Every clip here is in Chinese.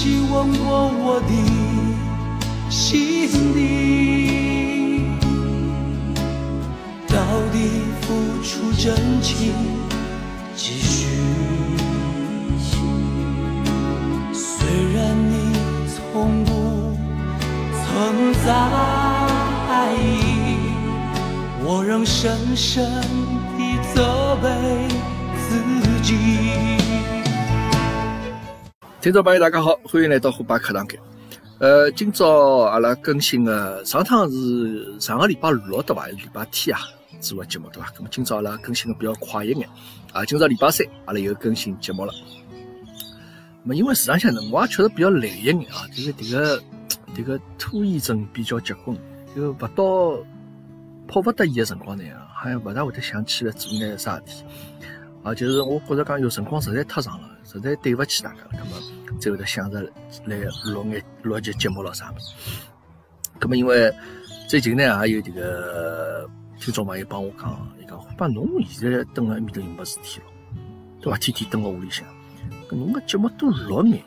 希望过我的心底，到底付出真情几许？虽然你从不曾在意，我仍深深地责备自己。听众朋友，大家好，欢迎来到虎爸课堂间。呃，今朝阿拉更新的上趟是上个礼拜六对伐？还是礼拜天啊？做个节目对伐？那么今朝阿拉更新的比较快一眼啊。今朝礼拜三，阿拉又更新节目了。那么因为市场向辰光确实比较累一眼啊，就是这个这个拖延症比较结棍，就勿到迫不得已的辰光呢，好像勿大会得想起来做眼啥事体啊。就是我觉着讲，有辰光实在太长了，实在对勿起大家了，那么。才会得想着来录眼录一集节目咯啥物事。咁么因为最近呢也有这个听众朋友帮我讲，伊讲把侬现在蹲辣埃面头又没事体咯，对伐？天天蹲辣屋里向，搿侬个节目多录眼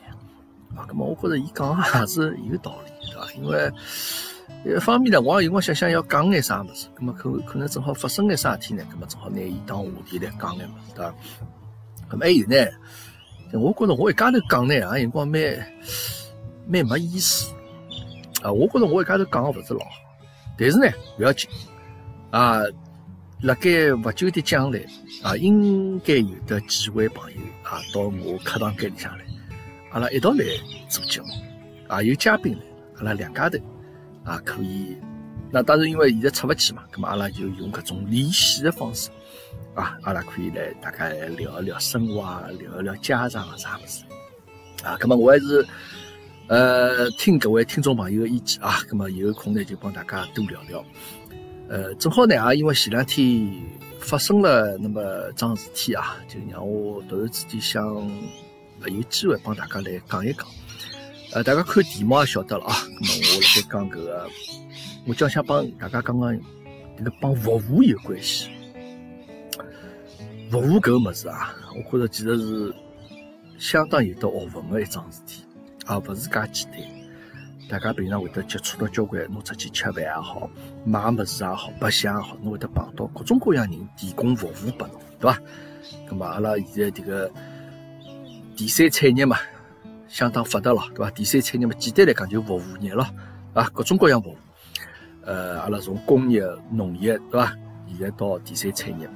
啊。咁么我觉着伊讲也是有道理，对伐？因为一方面呢，我也有光想想要讲眼啥物事，咁么可可能正好发生眼啥事体呢？咁么正好拿伊当话题来讲眼物事，对伐？咁么还有呢？我觉着我一家头讲呢，啊，辰光蛮蛮没意思啊。我觉着我一家头讲个勿是老好，但是呢，勿要紧啊。辣盖勿久的将来啊，应该有的几位朋友啊，到我课堂间里向来，阿拉一道来做节目啊，有嘉宾来，阿拉两家头啊可以。那当然，因为现在出勿去嘛，那么阿拉就用搿种连线的方式。啊，阿拉可以来大家来聊一聊生活啊，聊一聊家长啊啥物事啊。那么我还是呃听各位听众朋友的意见啊。那么有空呢就帮大家多聊聊。呃，正好呢啊，因为前两天发生了那么桩事体啊，就让我突然之间想有机会帮大家来讲一讲。呃，大家看题目也晓得了啊。咁么我辣盖讲搿个，我就想帮大家讲讲这个帮服务有关系。服务搿个物事啊，我觉着其实是相当有得学问的一桩事体，啊，勿是介简单。大家平常会得接触到交关，侬出去吃饭也好，买物事也好，白相也好，侬会得碰到各种各样人提供服务拨侬，对伐？那么阿拉现在这个第三产业嘛，相当发达了，对伐？第三产业嘛，简单来讲就服务业咯，啊，各种各样服务。呃，阿拉从工业、农业，对伐？现在到第三产业。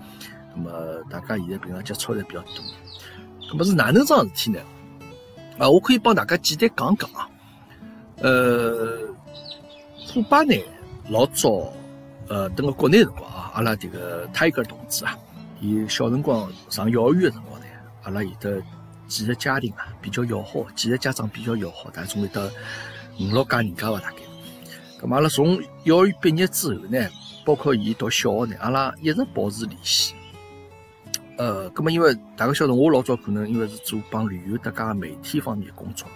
那么大家现在平常接触的比较多，那么是哪能桩事体呢？啊，我可以帮大家简单讲讲啊。呃，虎爸呢老早，呃，等个国内辰光啊，阿拉这个泰戈尔同志啊，伊小辰光上幼儿园的辰光呢，阿拉有的几个家庭啊比较要好，几个家长比较要好，大概总有得五六家人家吧大概。咁么阿拉从幼儿园毕业之后呢，包括伊读小学呢，阿拉一直保持联系。呃，咁么因为大家晓得，我老早可能因为是做帮旅游、特家媒体方面工作嘛，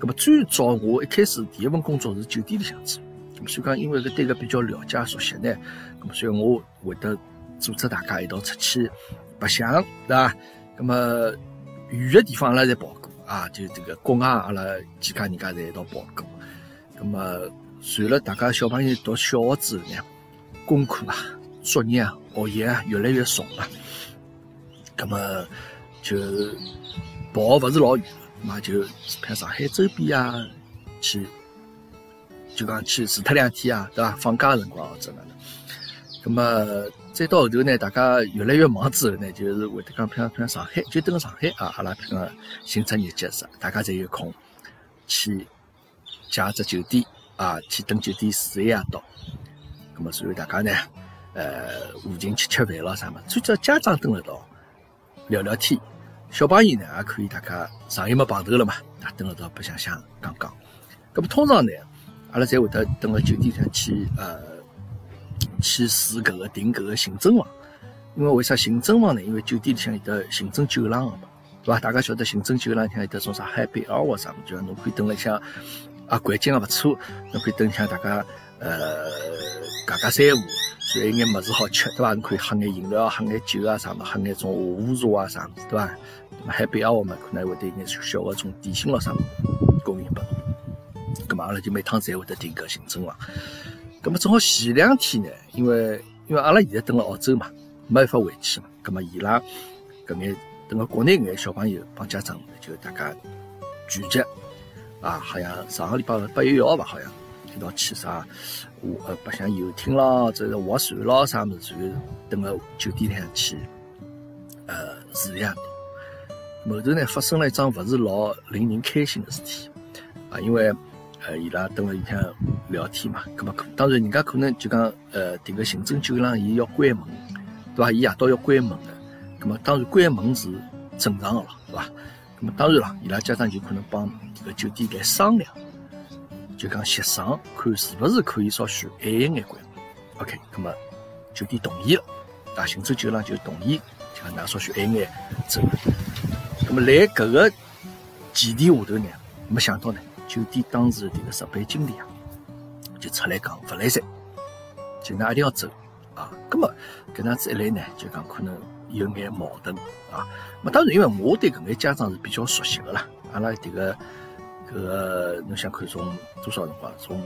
咁么最早我一开始第一份工作是酒店里向做，咁所以讲因为搿对搿比较了解熟悉呢，咁所以我会得组织大家一道出去白相，对伐？咁么远的地方阿拉侪跑过啊，就这个国外阿拉几家人家侪一道跑过，那么随了大家小朋友读小学之后呢，功课啊、作业啊、学业啊越来越重了。那么就跑勿是老远，嘛就看上海周边啊，去就讲去住脱两天啊，对伐？放假辰光或者哪能？那么再到后头呢，大家越来越忙之后呢，就是会得讲，譬如譬如上海，就等上海啊，阿拉譬如行程日节是，大家才有空去借只酒店啊，去等酒店住一夜到。那么所以大家呢，呃，附近吃吃饭咯啥么？最主要家长等得到。聊聊天，小朋友呢也可以大家上一没碰头了嘛，啊，等了到白相相讲讲。咁么通常呢，阿拉才会得等个酒店上去呃去住搿个订搿个行政房，因为为啥行政房呢？因为酒店里向有得行政酒廊个嘛，对伐？大家晓得行政酒廊里向有得种啥海贝尔或啥物事，侬可以等了向啊环境也勿错，侬可以等向大家呃夹夹三胡。有一眼物事好吃，对伐？你可以喝眼饮料，喝眼酒啊，啥么？喝眼种下午茶啊，啥么？对伐？那么海边啊，我们可能会得眼小个种点心咯，啥么？供应拨侬。咁么阿拉就每趟侪会得订搿行政房。咁么正好前两天呢，因为因为阿拉现在蹲辣澳洲嘛，没办法回去嘛。咁么伊拉搿眼等个国内眼小朋友帮家长就大家聚集啊，好像上个礼拜八月一号吧，好像一道去啥，我呃白相游艇咯，这是划船咯，啥物事，然后等个酒店里向去呃住一夜。后头呢发生了一桩勿是老令人开心的事体啊，因为呃伊拉等了里向聊天嘛，咁么当然人家可能就讲呃迭个行政酒廊伊要关门，对伐？伊夜到要关门的，咁么当然关门是正常的了，对伐？咁么当然了，伊拉家长就可能帮迭个酒店来商量，就讲协商看是勿是可以稍许晚一眼关门。OK，咁么酒店同意了，啊，行政酒廊就同意，就讲㑚稍许晚一眼走。那么，来搿个前提下头呢，没想到呢，酒店当时的这个值班经理啊，就出来讲勿来三，就㑚一定要走啊。那么搿样子一来呢，就讲可能有眼矛盾啊。那当然，因为我对搿眼家长是比较熟悉的啦。阿拉迭个搿个，侬想看从多少辰光？从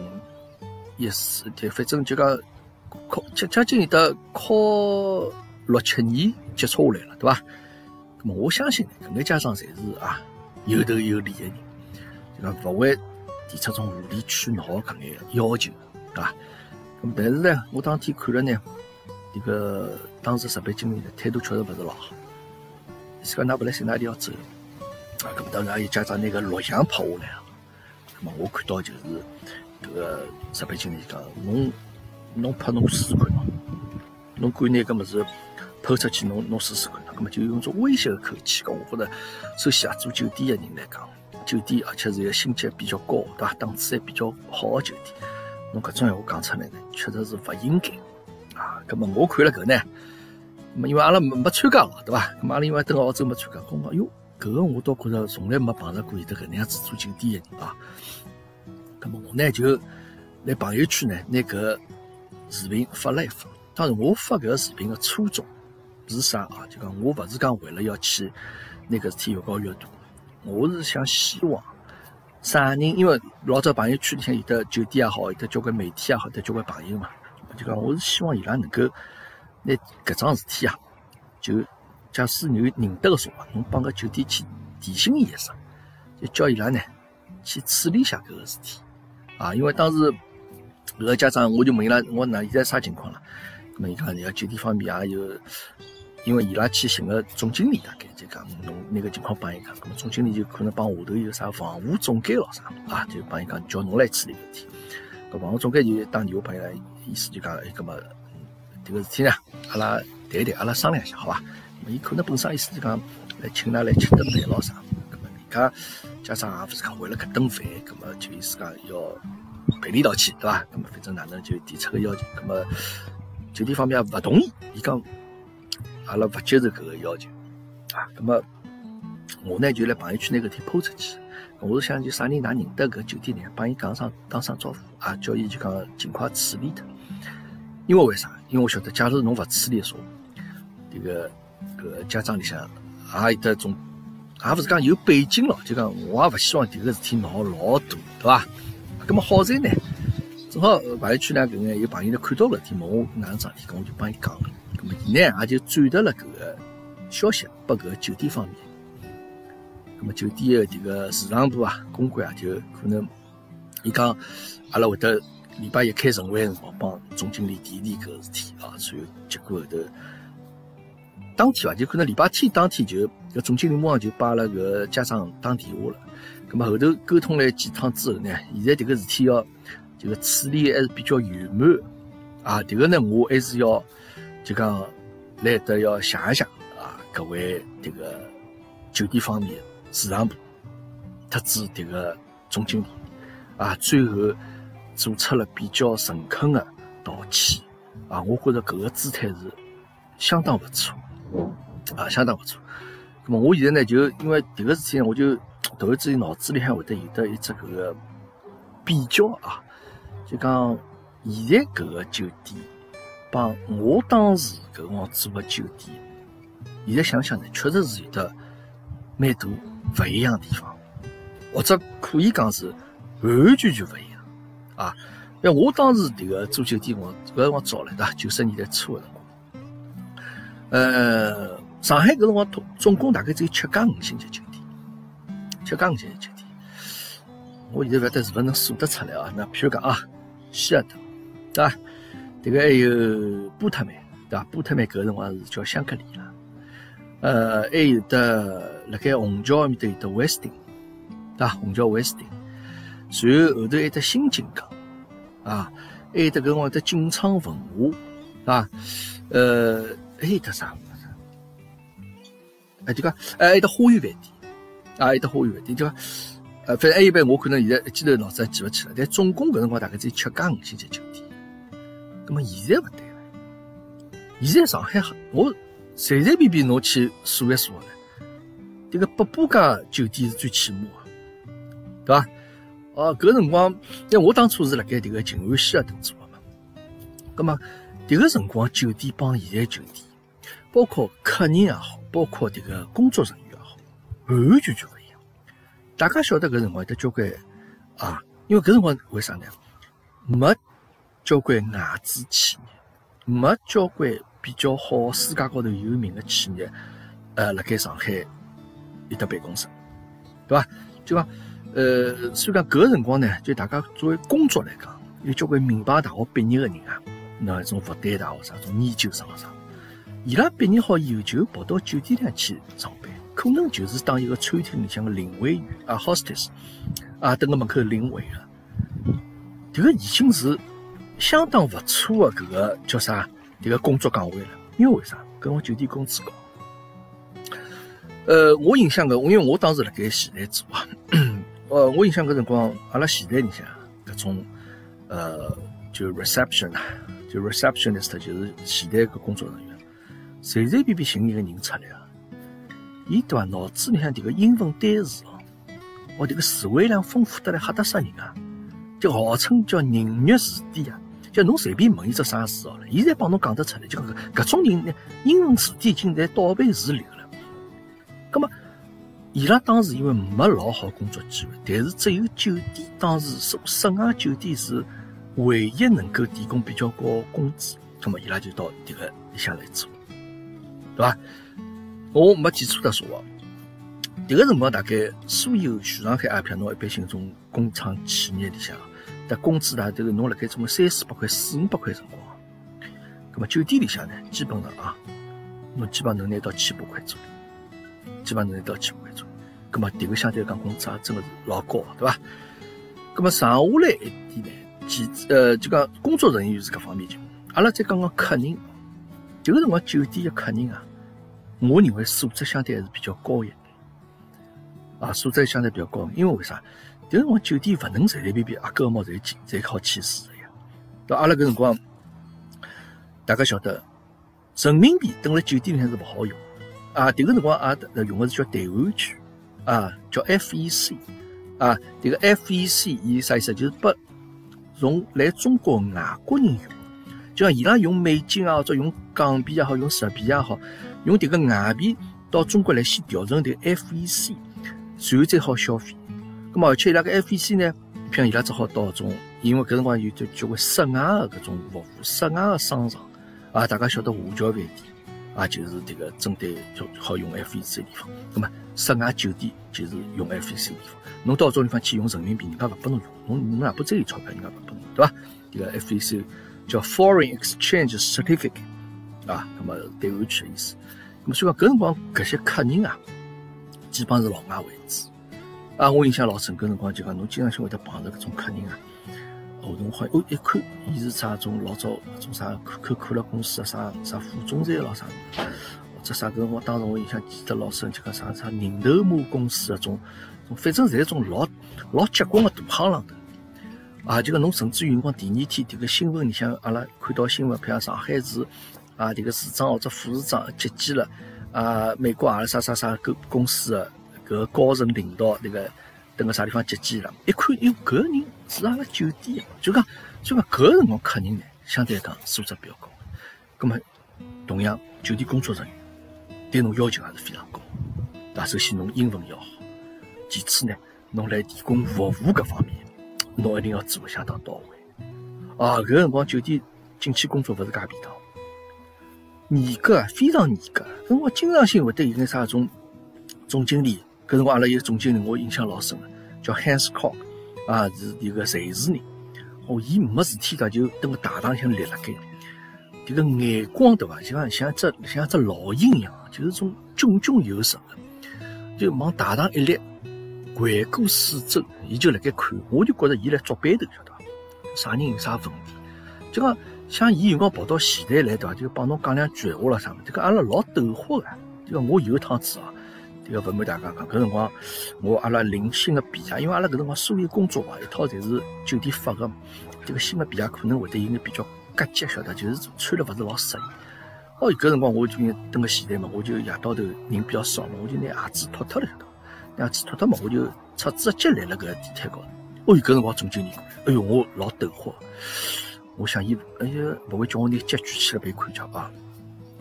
一四，反正就讲考将将近有得考六七年接触下来了，对伐？我相信搿眼家长侪是啊有头有脸的人，就讲勿会提出种无理取闹搿眼要求，对伐？咁但是呢，我当天看了呢，迭个当时值班经理的态度确实勿是老好。是讲㑚勿来塞，㑚一定要走。啊，咁当然有家长拿个录像拍下来了。咁么我看到就是迭个值班经理讲，侬侬拍侬试试看喏，侬敢拿搿物事抛出去，侬侬试试看。咁么就用种威胁的口气讲，我觉得首先啊，做酒店的人来讲，酒店而且是一个星级比较高，对伐？档次还比较好的酒店，侬搿种闲话讲出来呢，确实是勿应该啊。咁么我看了搿呢，因为阿拉没没参加了，对伐？咁阿拉因为等澳洲没参加，讲讲哟，搿个我倒觉着从来没碰着过有得搿能样子做酒店的人啊。咁么我呢就来朋友圈呢拿搿视频发了一发。当然我发搿个视频的初衷。是啥啊？就讲我勿是讲为了要去拿搿事体越搞越大，我是想希望啥人？因为老早朋友圈里向有的酒店也好，有的交关媒体也好，有的交关朋友嘛，就讲我是希望伊拉能够拿搿桩事体啊，就假使有认得个说话，侬帮个酒店去提醒伊一声，就叫伊拉呢去处理一下搿个事体啊。因为当时搿个家长我就问伊拉，我那现在啥情况了？咁么伊讲，人家酒店方面也有。因为伊拉去寻个总经理，大概就讲侬那个情况帮伊讲，咁么总经理就可能帮下头有啥房屋总监咯啥啊，就帮伊讲叫侬来处理问题。搿房屋总监就打电话拨伊拉，意思就讲，哎，搿么迭个事体呢，阿拉谈一谈，阿拉商量一下，好伐？咁伊可能本身意思就讲来请㑚来吃顿饭咯啥。咁么人家家长也勿是讲为了搿顿饭，咁么就意思讲要赔礼道歉，对伐？咁么反正哪能就提出个要求，咁么酒店方面也勿同意，伊讲。阿拉勿接受搿个要求啊，咁么我呢就辣朋友圈拿搿天抛出去，我是想就啥人㑚认得搿酒店呢，帮伊讲声打声招呼啊，叫伊就讲尽快处理脱。因为为啥？因为我晓得，假如侬勿处理说，迭个搿家长里向也有得种，也勿是讲有背景咯，就讲我也勿希望迭个事体闹老大，对伐？咁么好在呢，正好朋友圈呢搿眼有朋友呢看到了，问我哪能桩事体，我就帮伊讲了。伊呢也就转达了搿个消息拨搿个酒店方面，那么酒店的迭个市场部啊、公关啊，就可能伊讲阿拉会得礼拜一开晨会辰光帮总经理提提搿个事体啊，所以结果后头当天伐，就可能礼拜天当天就搿总经理马上就把阿拉搿家长打电话了，咁么后头沟通了几趟之后呢，现在迭个事体要这个处理还是比较圆满啊，迭个呢我还是要。就讲来得要想一想啊，各位这个酒店方面市场部特指这个总经理啊，最后做出了比较诚恳的道歉啊，我觉着搿个姿态是相当不错啊，相当不错。那么我现在呢，就因为迭个事体呢，我就突然之间脑子里还会得有得一只搿个比较啊，就讲现在搿个酒店。帮我当时搿辰光住个酒店，现在想想呢，确实是有得蛮多勿一样的地方。或者可以讲是完完全全勿一样啊。因为我当时迭个住酒店，我搿辰光早了，对伐？九十年代初个辰光，呃，上海搿辰光总总共大概只有七家五星级酒店，七家五星级酒店。我现在勿晓得是勿是能数得出来啊？那譬如讲啊，希尔顿，对伐？迭个还有波特曼，对伐？波特曼搿个辰光是叫香格里拉，呃，还有得辣盖虹桥埃面搭有得威斯汀，对伐？虹桥威斯汀，然后后头还有得新金港。啊，还有得搿个得锦昌文化，啊，呃，还有得啥物事？哎，就讲，哎，还有得花园饭店，啊，还有得花园饭店，就讲，呃，反正还有般，我可能现在一记头脑子记勿起来，但总共搿辰光大概只有七家五星级酒店。葛么现在勿对了，现在上海我随随便便侬去数一数呢，迭个八八家酒店是最起码的，对伐？哦，搿辰光，因为我当初是辣盖迭个静安希尔顿做的嘛，葛末迭个辰光酒店帮现在酒店，包括客人也好，包括迭个工作人员也好，完完全全勿一样。大家晓得搿辰光有得交关啊，因为搿辰光为啥呢？没交关外资企业，没交关比较好世界高头有名的企业，呃，辣盖上海有得办公室，对伐？就讲。呃，所以讲搿个辰光呢，就大家作为工作来讲，有交关名牌大学毕业的人啊，那种复旦大学啥，种研究生啥，伊拉毕业好以后就跑到酒店里去上班，可能就是当一个餐厅里向个领位员啊，hostess 啊，等个门口领位个，迭个已经是相当勿错个搿个叫啥？迭个工作岗位了。因为为啥？搿我酒店工资高。呃，我印象个，因为我当时辣盖前台做啊。呃，我印象搿辰光，阿拉前台里向搿种，呃，就 reception 啊，就 receptionist，就是前台个工作人员，随随便便寻一个人出来啊，伊对伐？脑子里向迭个英文单词哦，哦，迭个词汇量丰富得来吓得死人啊！就号称叫人肉词典啊，就侬随便问伊只啥词哦，伊侪帮侬讲得出来。就搿搿种人呢，英文词典已经在倒背如流了。葛末。伊拉当时因为没老好工作机会，但是只有酒店当时是室外酒店是唯一能够提供比较高工资，那么伊拉就到迭个里向来做，对伐？我没记错的说话，迭个辰光大概所有全上海阿片侬一般性种工厂企业里向，的工资大都是侬辣盖种三四百块、四五百块辰光，那么酒店里向呢，基本上啊，侬基本上能拿到千把块左右。基本上能拿到七万块左右，咁么迭个相对来讲工资也真个是老高，对伐？咁么剩下来一点呢，其呃就讲工作人员是搿方面就，阿拉再讲讲客人，迭个辰光酒店的客人啊，我认为素质相对还是比较高一点，啊，素质相对比较高，因为为啥？迭个辰光酒店勿能随随便便阿哥毛侪进，侪靠签字的呀。到阿拉搿辰光，大家晓得，人民币等辣酒店里向是勿好用。啊，迭个辰光阿啊，用的是叫台湾券，啊，叫 FEC，啊，迭个 FEC 伊啥意思？就是拨从来中国外国人用，就像伊拉用美金啊，或者用港币也好，用日币也好，用迭个外币到中国来先调成迭 FEC，然后再好消费。咁么而且伊拉个 FEC 呢，譬如伊拉只好到种，因为搿辰光有就交关室外个搿种服务，室外个商场，啊，大家晓得华侨饭店。啊，就是这个针对就好用 FEC 的地方。那么室外酒店就是用 FEC 的地方。侬到这种地方去用人民币，人家勿拨侬用。侬侬哪怕再有钞票，人家勿拨侬，对伐？这个 FEC 叫 Foreign Exchange Certificate 啊，那么对湾区的意思。那么所以讲搿辰光搿些客人啊，基本上是老外为主。啊，我印象老深，搿辰光就讲侬经常性会得碰着搿种客人啊。后头好，哦，一看，伊是啥种老早种啥可口可乐公司啊，啥啥副总裁咯啥，或者啥个我当时我印象记得老深，就讲啥啥人头马公司啊种，反正侪种老老结棍个大行浪头。啊，就讲侬甚至于辰光第二天迭个新闻里向，阿拉看到新闻，譬如上海市啊，迭个市长或者副市长接见了啊，美国阿拉啥啥啥个公司个搿个高层领导迭个。等个啥地方接机了？一看，哟，搿个人是阿拉酒店，就讲，就讲搿个辰光客人呢，相对来讲素质比较高。葛么，同样酒店工作人员对侬要求也是非常高。那首先侬英文要好，其次呢，侬来提供服务搿方面，侬一定要做得相当到位。啊，搿辰光酒店进去工作勿是介便当，严格，非常严格。搿辰光经常性会得有眼啥种总经理，搿辰光阿拉有个总经理，我印象老深个，叫 Hans Cock，啊，是一个瑞士人。哦，伊没事体个就蹲个大堂里向立辣盖，迭个眼光对伐？像像只像只老鹰一样，就是种炯炯有神个，就往大堂一立，环顾四周，伊就辣盖看，我就觉着伊来捉班头，晓得伐？啥人有啥问题？就讲像伊有辰光跑到前台来，对伐？就帮侬讲两句闲话了啥物事？迭个阿拉老逗火个，就讲我有一趟子啊，迭个勿瞒大家讲，搿辰光我阿拉领新个皮鞋，因为阿拉搿辰光所有工作啊，一套侪是酒店发个，迭个新个皮鞋可能会得有眼比较夹脚，晓得？就是穿了勿是老适应。哦，搿辰光我就蹲个前台嘛，我就夜到头人比较少嘛，我就拿鞋子脱脱了，晓得？拿鞋子脱脱嘛，我就出直接来了搿地毯高头。哦，搿辰光总经理，哎哟，我老抖火。我想伊，哎呀，勿会叫我拿脚举起来拨伊看瞧吧？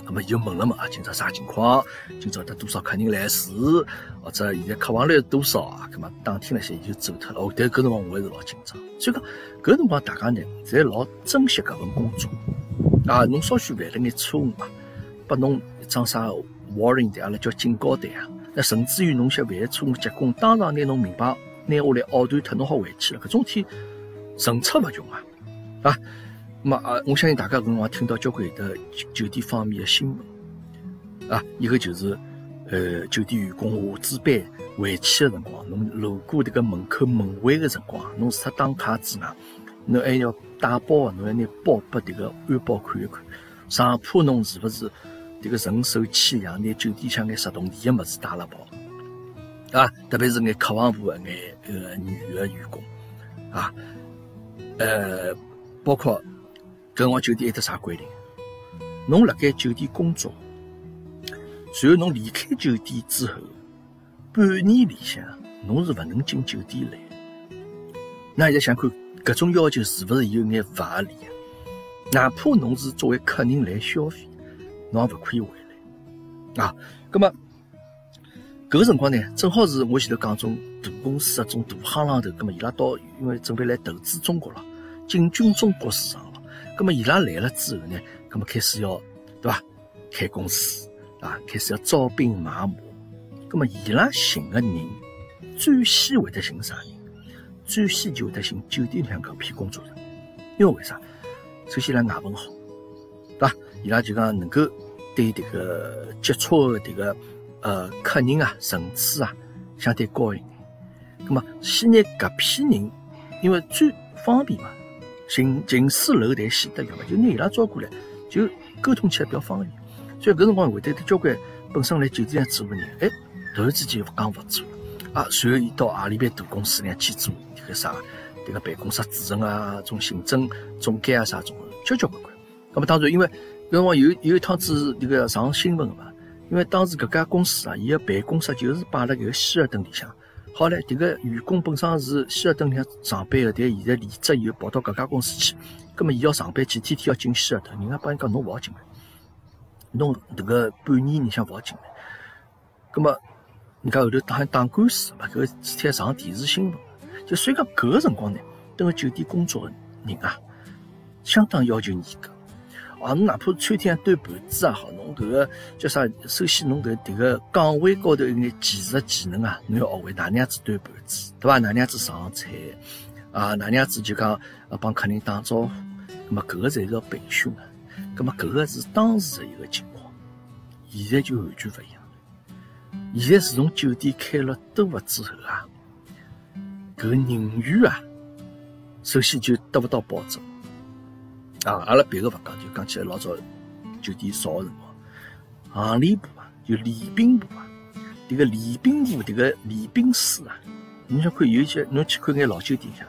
那么伊就问了嘛，今朝啥情况？今朝得多少客人来住？或者现在客房率是多少啊？那么当天那些伊就走脱了。哦，但搿辰光我还是老紧张。所以讲，搿辰光大家呢，侪老珍惜搿份工作。啊，侬稍许犯了眼错误嘛，拨侬一张啥 warning 单，阿拉叫警告单啊。那甚至于侬些犯错误，结果当场拿侬名牌。拿下来拗断脱，侬好回去了。搿种天层出勿穷啊，啊，么啊，我相信大家搿辰光听到交关的酒店方面的新闻。啊，一个就是呃，酒店员工下值班回去的辰光，侬路过迭个门口门卫的辰光，侬除脱打卡之外，侬还要带包，侬要拿包拨迭个安保看一看，生怕侬是勿是迭个人手牵羊，拿酒店向眼实动电的物事带了跑。啊，特别是眼客房部的眼个女的员工，啊，呃，包括搿我酒店有得啥规定？侬辣盖酒店工作，随后侬离开酒店之后，半年里向侬是勿能进酒店来。那现在想看搿种要求是勿是有眼勿合理？哪怕侬是作为客人来消费，侬也勿可以回来。啊，葛么？搿个辰光呢，正好是我前头讲种大公司啊，种大行浪头，葛末伊拉到因为准备来投资中国了，进军中国市场，葛末伊拉来了之后呢，葛末开始要对伐？开公司啊，开始要招兵买马，葛末伊拉寻个人最先会得寻啥人？最先就会得寻酒店里向搿批工作人员，因为为啥？首先伊拉外文好，对伐？伊拉就讲能够对迭个接触的迭个。呃，客人啊，层次啊，相对高一点。那么，先拿搿批人，因为最方便嘛，近近水楼台先得月嘛，就拿伊拉招过来，就沟通起来比较方便。所以搿辰光会得交关本身来酒店做个人，哎，突然之间又讲勿做啊，随后伊到阿里边大公司里去做迭个啥，迭个办公室主任啊，种行政总监啊啥种，交交关关。那么当然，因为搿辰光有有一趟子迭个上新闻个嘛。因为当时搿家公司啊，伊个办公室就是摆辣搿个希尔顿里向。好嘞，迭个员工本身是希尔顿里向上班个，但现在离职以后跑到搿家公司去，葛末伊要上班去，天天要进希尔顿，人家帮伊讲侬勿好进来，侬迭个半年里向勿好进来。葛末人家后头打打官司嘛，搿事体上电视新闻。就所以讲搿个辰光呢，蹲辣酒店工作个人啊，相当要求严格。啊，侬哪怕餐厅端盘子也好，侬搿个叫啥？首先侬搿迭个岗位高头有眼技术技能啊，侬要学会哪能样子端盘子，对伐？哪能样子上菜啊？哪能样子就讲帮客人打招呼？那么搿个侪是要培训的。那么搿个是当时的一个情况，现在就完全勿一样了。现在自从酒店开了多了之后啊，搿人员啊，首先就得勿到保证。啊，阿拉别个勿讲，就讲起来老早酒店少个辰光，行李部啊，就礼宾部啊，迭个礼宾部迭个礼宾师啊，你想看有一些，侬去看眼老酒店像，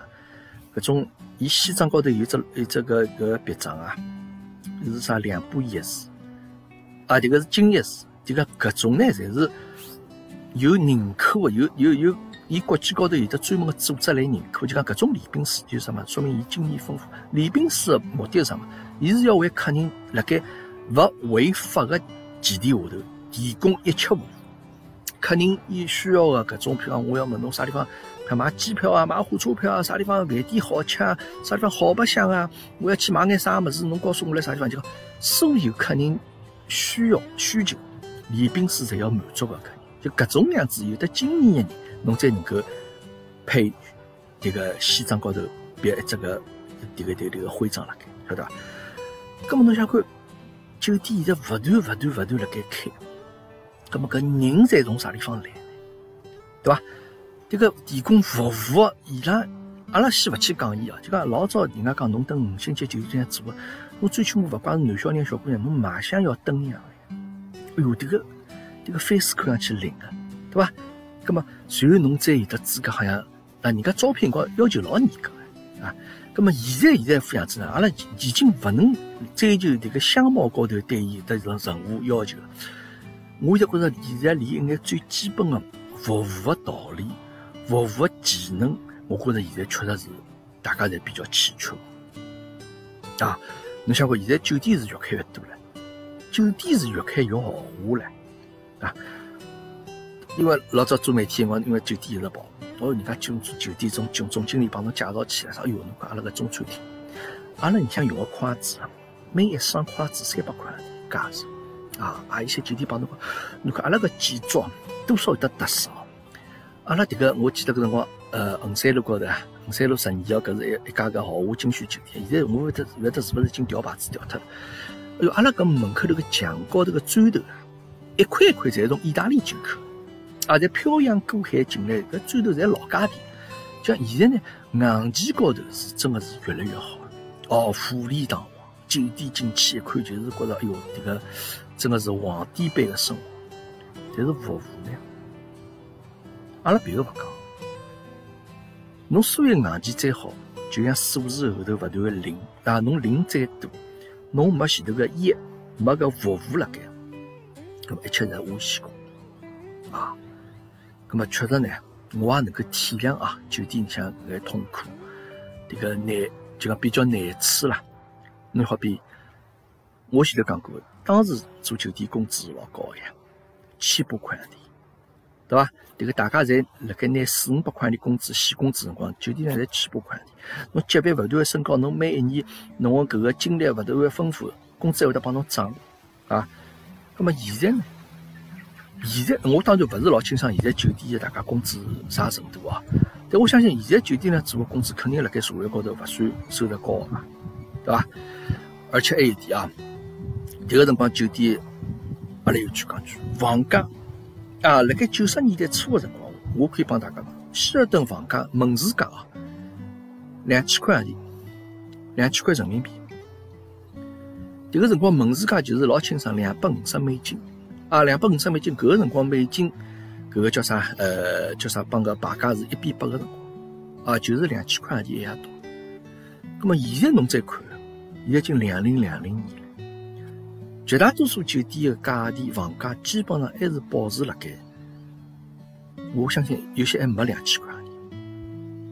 搿种伊西装高头有只有只个搿别章啊，是啥两把钥匙，啊，迭个是金钥匙，迭个搿种呢，侪是有认可个，有有有。伊国际高头有的专门个组织来认可，就讲搿种礼宾师就是啥嘛，说明伊经验丰富。礼宾师个目的是啥嘛？伊是要为客人辣盖勿违法个前提下头提供一切服务。客人伊需要个搿种，譬如讲我要问侬啥地方，譬买机票啊，买火车票啊，啥地方饭店好吃啊，啥地方好白相啊，我要去买眼啥物事，侬告诉我来啥地方就讲，所有客人需要需求，礼宾司侪要满足个客人，就搿种样子有的经验的人，侬再能够配迭个西装高头别一只个迭个迭个徽章辣盖，晓得伐？搿么侬想看，酒店现在勿断勿断勿断辣盖开。那么搿人侪从啥地方来？对伐？迭个提供服务个，伊拉阿拉先勿去讲伊哦，就讲老早人家讲侬等五星级酒店做个，侬最起码勿管是男小人小姑娘，侬卖相要登样哎哟，迭个迭个 face 看上去灵个，对伐？葛么随后侬再有得资格，好像啊，人家招聘光要求老严格个啊。那么现在现在副样子呢，阿拉已经勿能追求迭个相貌高头对伊的任任何要求了。我就觉着现在连一眼最基本的服务的道理、服务的技能，我觉着现在确实是大家侪比较欠缺。啊，侬想过现在酒店是越开越多了，酒店是越开越豪华了，啊，因为老早做媒体辰光，因为酒店一直跑，哦，人家酒酒店总总总经理帮侬介绍起来，说，哎哟，侬看阿拉个中餐厅，阿拉里向用个筷子啊，每一双筷子三百块价是。啊，啊！一些酒店帮侬讲，侬看阿拉个建筑多少有得特色。阿拉迭个，我记得搿辰光，呃，衡山路高头啊，衡山路十二号，搿是一一家个豪华精选酒店。现在我勿得勿得是勿是已经调牌子调脱了？哎哟，阿拉搿门口头个墙高头个砖头啊，一块一块侪从意大利进口，啊，侪漂洋过海进来，搿砖头侪老价钿。像现在呢，硬件高头是真个是越来越好了哦，富丽堂皇，酒店进去一看就是觉着，哎哟，迭个。真的是皇帝般的生活，但是服务呢？阿拉别个勿讲，侬所有硬件再好，就像数字后头勿断的零啊，侬零再多，侬没前头个一，没个服务辣盖，那么一切侪无限功啊。那么确实呢，我也能够体谅啊，酒店里向搿痛苦，迭个难就讲比较难处啦。侬好比我前头讲过。当时做酒店工资是老高个呀，千把块钿，对伐？迭个大家侪辣盖拿四五百块钿工资、死工资辰光，酒店呢侪千把块钿。侬级别勿断个升高，侬每一年侬个搿个经历勿断个丰富，工资还会得帮侬涨啊。那么现在呢？现在我当然勿是老清爽，现在酒店个大家工资啥程度啊？但我相信现在酒店呢做个工资肯定辣盖社会高头勿算收入高个嘛，对伐？而且还有一点啊。迭个辰光酒店，阿拉有句讲句，房价啊，辣盖九十年代初个辰光，我可以帮大家讲，希尔顿房价门市价啊，两千块洋钿，两千块人民币。迭个辰光门市价就是老清爽，两百五十美金啊，两百五十美金。搿个辰光美金，搿个叫啥？呃，叫啥？帮个牌价是一比八个辰光啊，就是两千块洋钿一样多。那么现在侬再看，现在已经两零两零年了。绝大多数酒店的价钿房价基本上还是保持辣盖，我相信有些还没两千块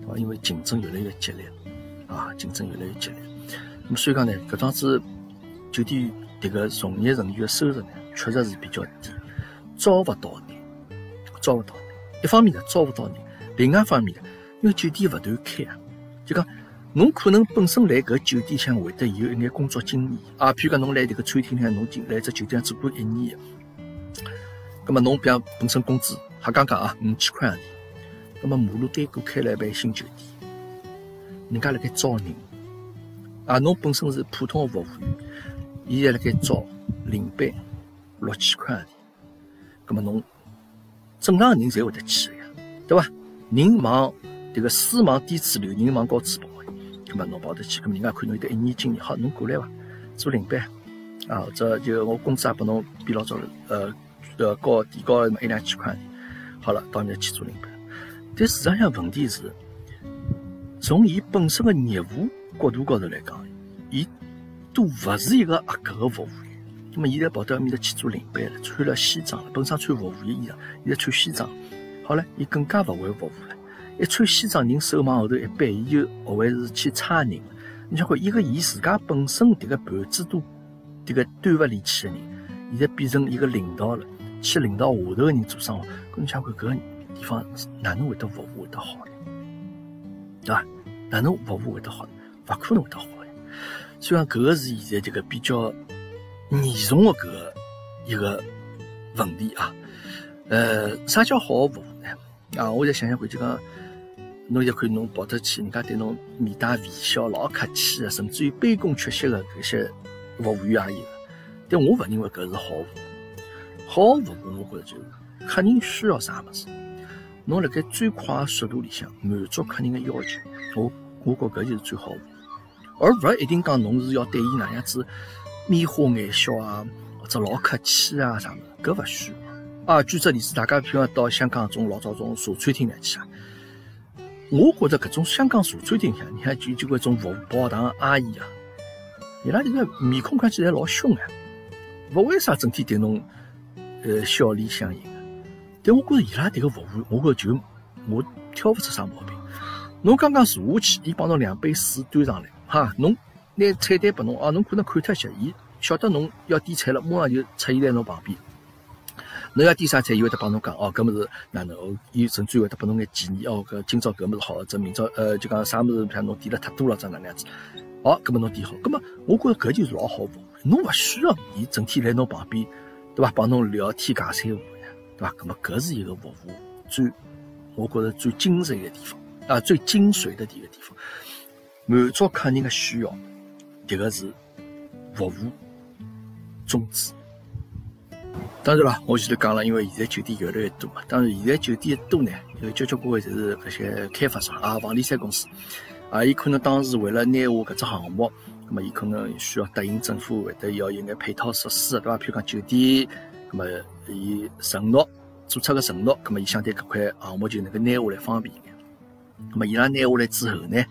钿，啊，因为竞争越来越激烈，啊，竞争越来越激烈。那么所以讲呢，搿桩子酒店迭个从业人员的收入呢，确实是比较低，招勿到人，招勿到人。一方面呢，招勿到人；另外一方面呢，因为酒店勿断开啊，就讲。侬可能本身来搿酒店向会得有一眼工作经验啊，譬如讲侬来迭个餐厅里向侬进来只酒店做过一年，葛末侬比方本身工资瞎讲讲啊五千块洋钿，葛末马路对过开了一爿新酒店，人家辣盖招人啊，侬本身是普通的服务员，现在辣盖招领班六千块洋钿，葛末侬正常人侪会得去个呀，对伐？人忙迭个水忙低处流，人忙高处跑。咁么侬跑得去，咁人家看侬有得一年经验，好，侬过来伐？做领班啊，或者就我工资也拨侬比老早呃呃高提高一两千块。好了，到那去做领班。但市场上问题是，从伊本身的业务角度高头来讲，伊都勿是一个合格的服务员。那么现在跑到埃面搭去做领班了，穿了西装了，本身穿服务员衣裳，现在穿西装，好了，伊更加勿会服务了。一穿西装，人手往后头一背，伊就学会是去差人了。你想看，一个伊自家本身迭个盘子都迭个端勿离去的人，现在变成一个领导了，去领导下头个人做生活，搿侬想看搿个地方哪能会得服务会得好呢？对伐？哪能服务会得好呢？勿可能会得好呀。所以讲搿个是现在这个比较严重的搿个一个问题啊。呃，啥叫好服务呢？啊，我再想想看，就讲侬就看侬跑得去，人家对侬面带微笑，老客气的，甚至于卑躬屈膝的搿些服务员也有。但我勿认为搿是好服务。好服务，我觉着就是客人需要啥物事，侬辣盖最快的速度里向满足客人的要求，我我觉搿就是最好服务，而勿一定讲侬是要对伊哪样子面花眼笑啊，或者老客气啊啥物事，搿勿需要。啊，举只例子，大家譬如讲到香港种老早种茶餐厅来去啊，我觉着搿种香港茶餐厅里向，你看就就搿种服务包堂阿姨啊，伊拉迭个面孔看起来老凶啊，勿为啥整天对侬呃笑脸相迎个？但我觉着伊拉迭个服务，我觉着就我挑勿出啥毛病。侬刚刚坐下去，伊帮侬两杯水端上来，哈，侬拿菜单拨侬啊，侬可能看脱些，伊晓得侬要点菜了，马上就出现在侬旁边。侬要点啥菜，伊会得帮侬讲哦，搿么是哪能？哦，伊甚至会得拨侬眼建议哦，搿今朝搿么是好，或者明朝呃就讲啥物事，像侬点了太多了，怎哪能样子？哦，搿么侬点好，搿么我觉着搿就是老好服务，侬勿需要伊整天来侬旁边，对伐？帮侬聊天尬三胡呀，对伐？搿么搿是一个服务最，我觉着最精髓的地方啊，最精髓的一个地方，满足客人的需要，迭个是服务宗旨。当然了，我前头讲了，因为现在酒店越来越多嘛。当然，现在酒店多呢，有交交关关侪是搿些开发商啊、房地产公司啊，伊可能当时为了拿下搿只项目，那么伊可能需要答应政府会得要有眼配套设施，对伐？譬如讲酒店，那么伊承诺做出个承诺，那么伊相对搿块项目就能够拿下来方便一点。那么伊拉拿下来之后呢，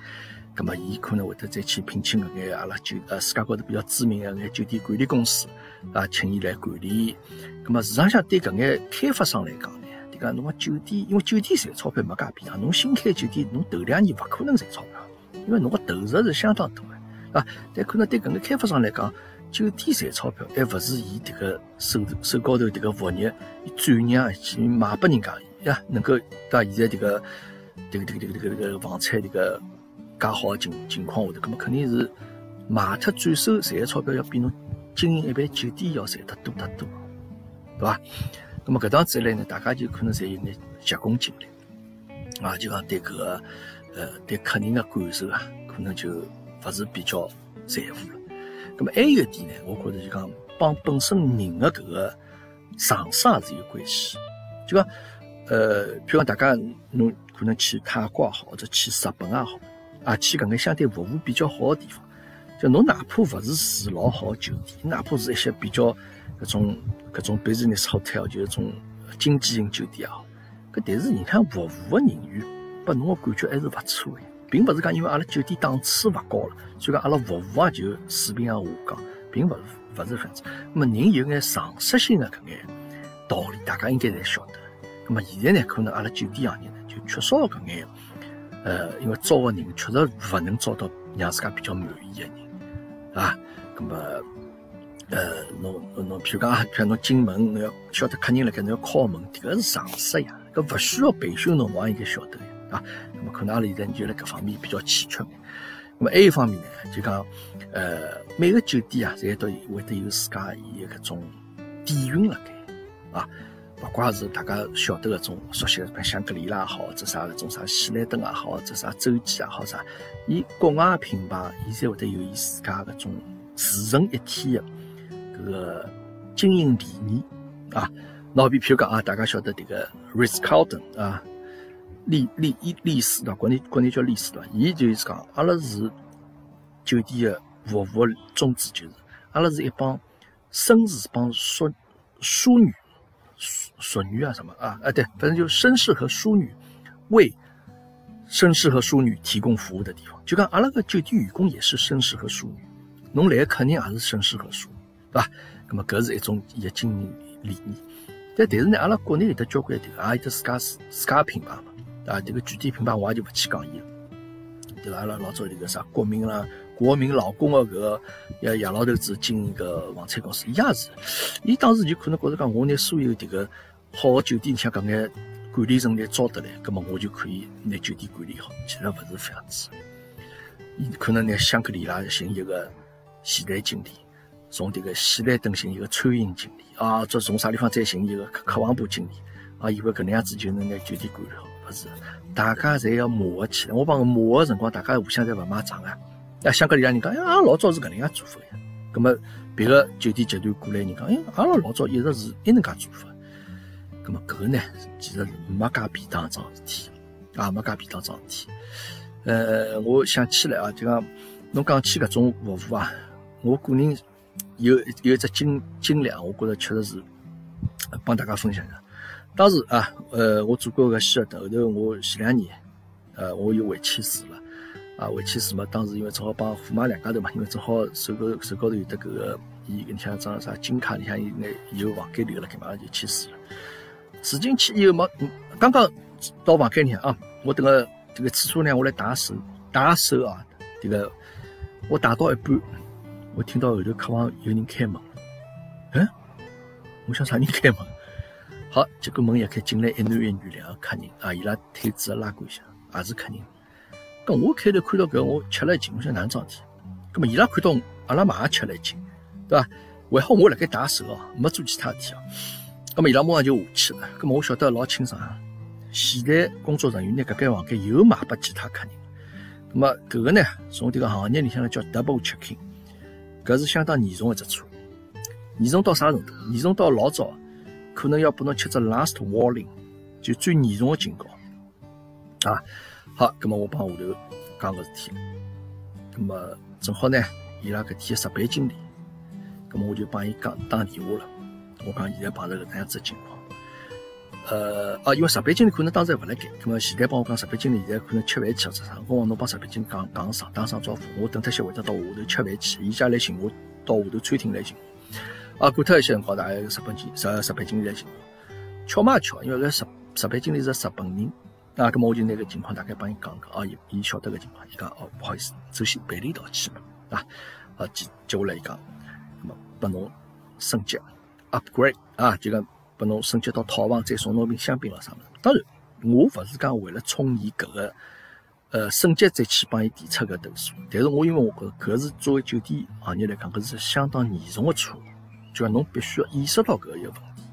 那么伊可能会得再去聘请搿眼阿拉酒呃世界高头比较知名个眼酒店管理公司。啊，请伊来管理。咁么市场上对搿眼开发商来讲呢，迭个侬个酒店，因为酒店赚钞票没介便宜，侬新开酒店，侬头两年勿可能赚钞票，因为侬个投入是相当大个，啊。但可能对搿眼开发商来讲，酒店赚钞票还勿是伊迭个手手高头迭个物业，转让去卖拨人家呀，能够到现在迭个迭个迭个迭个迭个迭个房产迭个介好的情情况下头，咁么肯定是卖脱转手赚个钞票要比侬。经营一般酒店要赚得多得多，对伐？那么搿趟子来呢，大家就可能侪有眼急功近利，啊，就讲对搿个呃对客人的感受啊，可能就勿是比较在乎了。那么还有一点呢，我觉着就讲帮本身人的搿个常识也是有关系。就讲呃，譬如讲大家侬可能去泰国也好，或者去日本也好，啊，去搿眼相对服务比较好的地方。就侬哪怕勿是住老好的酒店，哪怕是一些比较搿种搿种 business hotel，就是种经济型酒店也好，搿但是人家服务的人员拨侬个感觉还是勿错的，并勿是讲因为阿拉酒店档次勿高了，所以讲阿拉服务也就水平也下降，并勿是勿是搿样子。那么人有眼常识性的搿眼道理，大家应该侪晓得。那么现在呢，可能阿拉酒店行业呢就缺少搿眼，呃，因为招个人确实勿能招到让自家比较满意的人。啊，咁么，呃，侬侬譬如讲，譬如侬进门，侬要晓得客人辣盖，侬要敲门，迭个是常识呀，搿勿需要培训，侬往应该晓得呀，啊，咁么可能阿拉现在就辣搿方面比较欠缺。咁么还有一方面呢，就讲，呃，每个酒店啊，侪都会得有自家伊搿种底蕴辣盖，啊，勿怪是大家晓得搿种熟悉的香格里拉也好，或者啥搿种啥喜来登也好，或者啥洲际也好啥。伊国外品牌，伊才会得有伊自家搿种自成一体的搿个经营理念啊。那比譬如讲啊，大家晓得迭个 Ritz Carlton 啊，丽丽丽丽思对国内国内叫丽思对伐？伊就是讲，阿拉是酒店的服务宗旨，就是阿拉是一帮绅士帮淑淑女、淑淑女啊什么啊啊对，反正就是绅士和淑女为。绅士和淑女提供服务的地方，就讲阿拉个酒店员工也是绅士和淑女，侬来个客人也是绅士和淑女，对伐？那么搿是一种伊个经营理念。但但是呢，阿拉国内有得交关迭个，也有得自家自家品牌嘛，啊，迭个具体品牌我也就勿去讲伊了，对伐？阿拉老早迭个啥国民啦、国民老公的搿个杨杨老头子经营个房产公司，伊也是，伊当时就可能觉着讲，我拿所有迭个好个酒店里向搿眼管理层来招得来，葛末我就可以拿酒店管理好。其实勿是这样子，伊可能拿香格里拉寻一个前台经理，从迭个喜来登寻一个餐饮经理，啊，再从啥地方再寻一个客房部经理，啊，以为搿能样子就能拿酒店管理好，勿是。大家侪要磨合起来。我帮磨合辰光，大家互相侪勿买账啊。啊，香格里拉人讲，哎，拉老早是搿能介做法呀。葛末别个酒店集团过来人讲，哎，阿拉老早一直是一能介做法。葛末搿个呢，其实没介便当桩事体，啊，没介便当桩事体。呃，我想起来啊，就讲侬讲起搿种服务啊，我个人有有一只经经历啊，我觉着确实是帮大家分享一下。当时啊，呃，我做过个希尔顿，后头我前两年，呃，我又回去住了，啊，回去住嘛，当时因为正好帮虎妈两家头嘛，因为正好手高手高头有得搿个，伊你像张啥金卡里向有眼有房间留了，干嘛就去住了。住进去以后嘛，刚刚到房间里啊，我等个这个厕所呢，我来打手，打手啊，这个我打到一半，我听到后头客房有人开门，嗯，我想啥人开门？好，结果门一开，进来一男一女两个客人啊，伊拉腿子拉过一下，也是客人。我开头看到搿，我吃了一惊，我想哪能桩事体？咁么伊拉看到阿拉马上吃了一惊，对伐？还好我辣盖打手哦，没做其他事体哦。咁么伊拉马上就下去了。咁么我晓得老清爽啊，前台工作人员呢，搿间房间又卖拨其他客人。咁么搿个呢，从迭个行业里向呢叫 double checking，搿是相当严重一只错，严重到啥程度？严重到老早。可能要拨侬吃只 last warning，就最严重的警告啊！好，咁么我帮下头讲个事体，咁么正好呢，伊拉搿天值班经理，咁么我就帮伊讲打电话了。我讲现在碰着搿能样子情况，呃，啊，因为值班经理可能当时还勿辣盖，咁么前台帮我讲值班经理现在可能吃饭去或者啥，我讲侬帮值班经理讲讲声打声招呼，我等脱歇会得到下头吃饭去，伊家来寻我到下头餐厅来寻。啊，过脱一些辰光，大概日本经日日本经理来寻我，巧嘛巧，因为搿日日本经理是日本人，啊，咁我就拿个情况大概帮伊讲讲，啊，伊伊晓得个情况，伊讲哦，不好意思，首先办理到去嘛，啊，啊接接下来伊讲，咁么拨侬升级，upgrade，啊，就讲拨侬升级到套房，再送侬瓶香槟了啥物事。当然，我勿是讲为了冲伊搿个，呃，升级再去帮伊提出个投诉，但是我因为我觉搿是作为酒店行业来讲，搿是相当严重个错误。就讲侬必须要意识到搿个一个问题，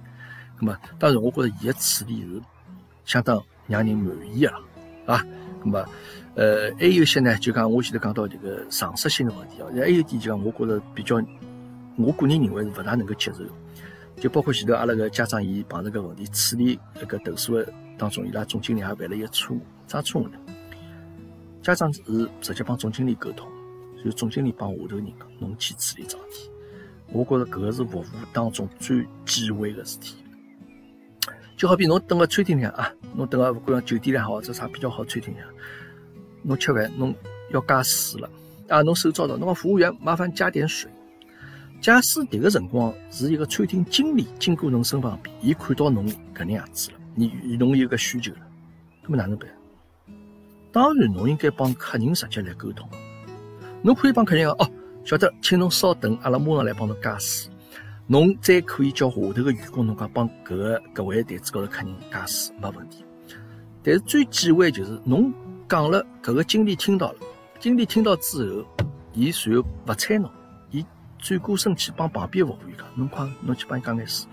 咁么当然我觉着伊个处理是相当让人满意个了，啊，那么呃还有一些呢，就讲我前头讲到这个常识性的问题哦，还有一点就讲我觉着比较，我个人认为是勿大能够接受，就包括前头阿拉个家长伊碰着个问题处理那个投诉个当中，伊拉总经理也犯了一个错误，啥错误呢？家长是直接帮总经理沟通，就总经理帮下头人讲，侬去处理桩事体。我觉着搿个是服务当中最忌讳个事体，就好比侬等个餐厅里啊，侬等个勿管酒店里好或者啥比较好餐厅里向，侬吃饭侬要加水了啊，侬手招到，侬服务员麻烦加点水。假使迭个辰光是一个餐厅经理经过侬身旁边，伊看到侬搿能样子了，你侬有个需求了，搿么哪能办？当然侬应该帮客人直接来沟通，侬可以帮客人讲哦。晓得，请侬稍等，阿拉马上来帮侬加水。侬再可以叫下头个员工，侬讲帮搿个搿位台子高头客人加水，没问题。但是最忌讳就是侬讲了，搿个经理听到了，经理听到之后，伊随后勿睬侬，伊转过身去帮旁边服务员讲，侬快，侬去帮伊加眼水。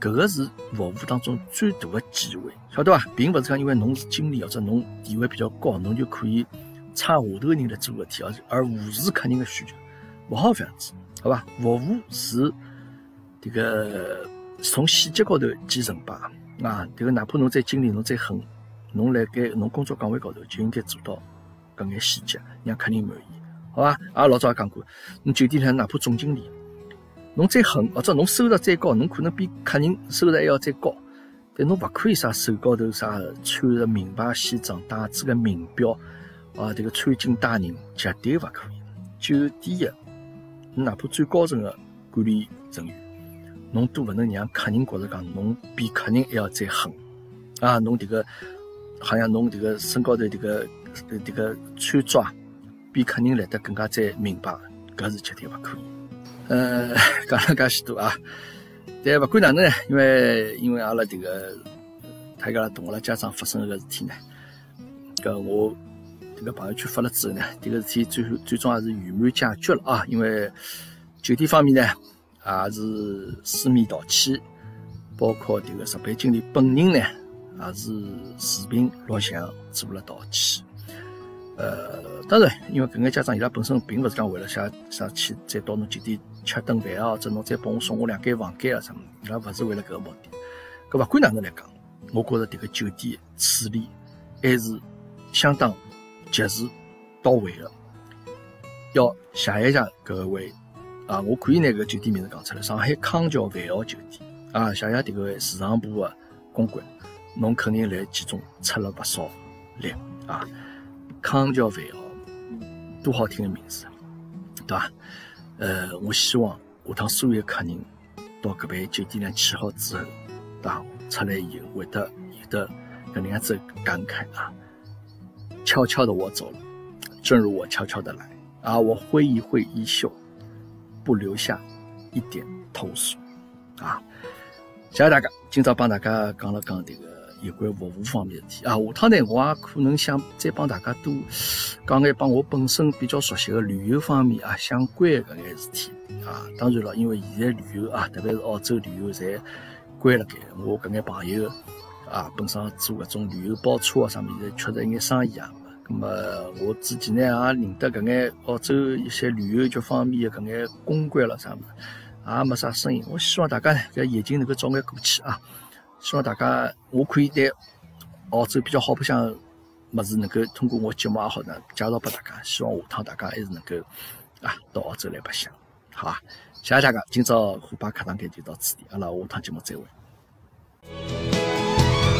搿个是服务当中最大的忌讳，晓得伐？并勿是讲因为侬是经理或者侬地位比较高，侬就可以。差下头人来做事体，而而无视客人的需求，勿好这样子，好吧？服务是这个从细节高头见成败啊！这个哪怕侬再经理，侬再狠，侬辣盖侬工作岗位高头就应该做到搿眼细节，让客人满意，好吧？阿老早也讲过，侬酒店里哪怕总经理，侬再狠或者侬收入再高，侬可能比客人收入还要再高，但侬勿可以啥手高头啥穿着名牌西装，戴着个名表。啊，这个穿金戴银绝对勿可以。酒店的，哪怕最高层的管理人员，侬都勿能让客人觉着讲侬比客人还要再狠啊！侬这个好像侬这个身高头这个这个穿着比客人来得更加再明白，搿是绝对勿可以。呃，讲了介许多啊，但勿管哪能呢，因为因为阿拉迭个他家同阿拉家长发生个事体呢，搿我迭个朋友圈发了之后呢，迭个事体最后最终还是圆满解决了啊，因为酒店方面呢也是书面道歉，包括迭个值班经理本人呢也是视频录像做了道歉。呃，当然，因为搿眼家长伊拉本身并勿是讲为了啥啥去再到侬酒店吃顿饭啊，或者侬再帮我送我两间房间啊什么，伊拉勿是为了搿个目的。搿勿管哪能来讲，我觉着迭个酒店处理还是相当及时到位的。要谢一下搿位啊，我可以拿搿酒店名字讲出来，上海康桥万豪酒店啊，谢谢迭个市场部的公关，侬肯定来其中出了不少力啊。康桥万豪，多好听的名字，对伐？呃，我希望下趟所有客人到搿爿酒店里去好之后，对伐？出来以后会得有的搿能样子感慨啊，悄悄的我走了，正如我悄悄的来，啊，我挥一挥衣袖，不留下一点投诉，啊，谢谢大家，今朝帮大家讲了讲这个。有关服务方面的事体啊，下趟呢，我也可能想再帮大家多讲眼帮我本身比较熟悉的旅游方面啊相关的搿眼事体啊。当然了，因为现在旅游啊，特别是澳洲旅游，侪关了盖。我搿眼朋友啊，本身做搿种旅游包车啊，上面在缺着一眼生意啊。咁么，我自己呢也认得搿眼澳洲一些旅游局方面的搿眼公关了啥物事，也没啥声音。我希望大家呢，搿疫情能够早眼过去啊。希望大家，我可以对澳洲比较好白相物事，能够通过我节目也好呢，介绍拨大家。希望下趟大家还是能够啊到澳洲来白相，好吧？谢谢大家，今朝虎爸课堂间就到此地，阿拉下趟节目再会。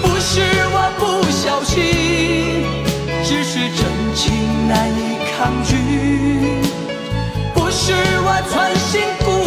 不是我不小心，只是真情难以抗拒。不是我存心故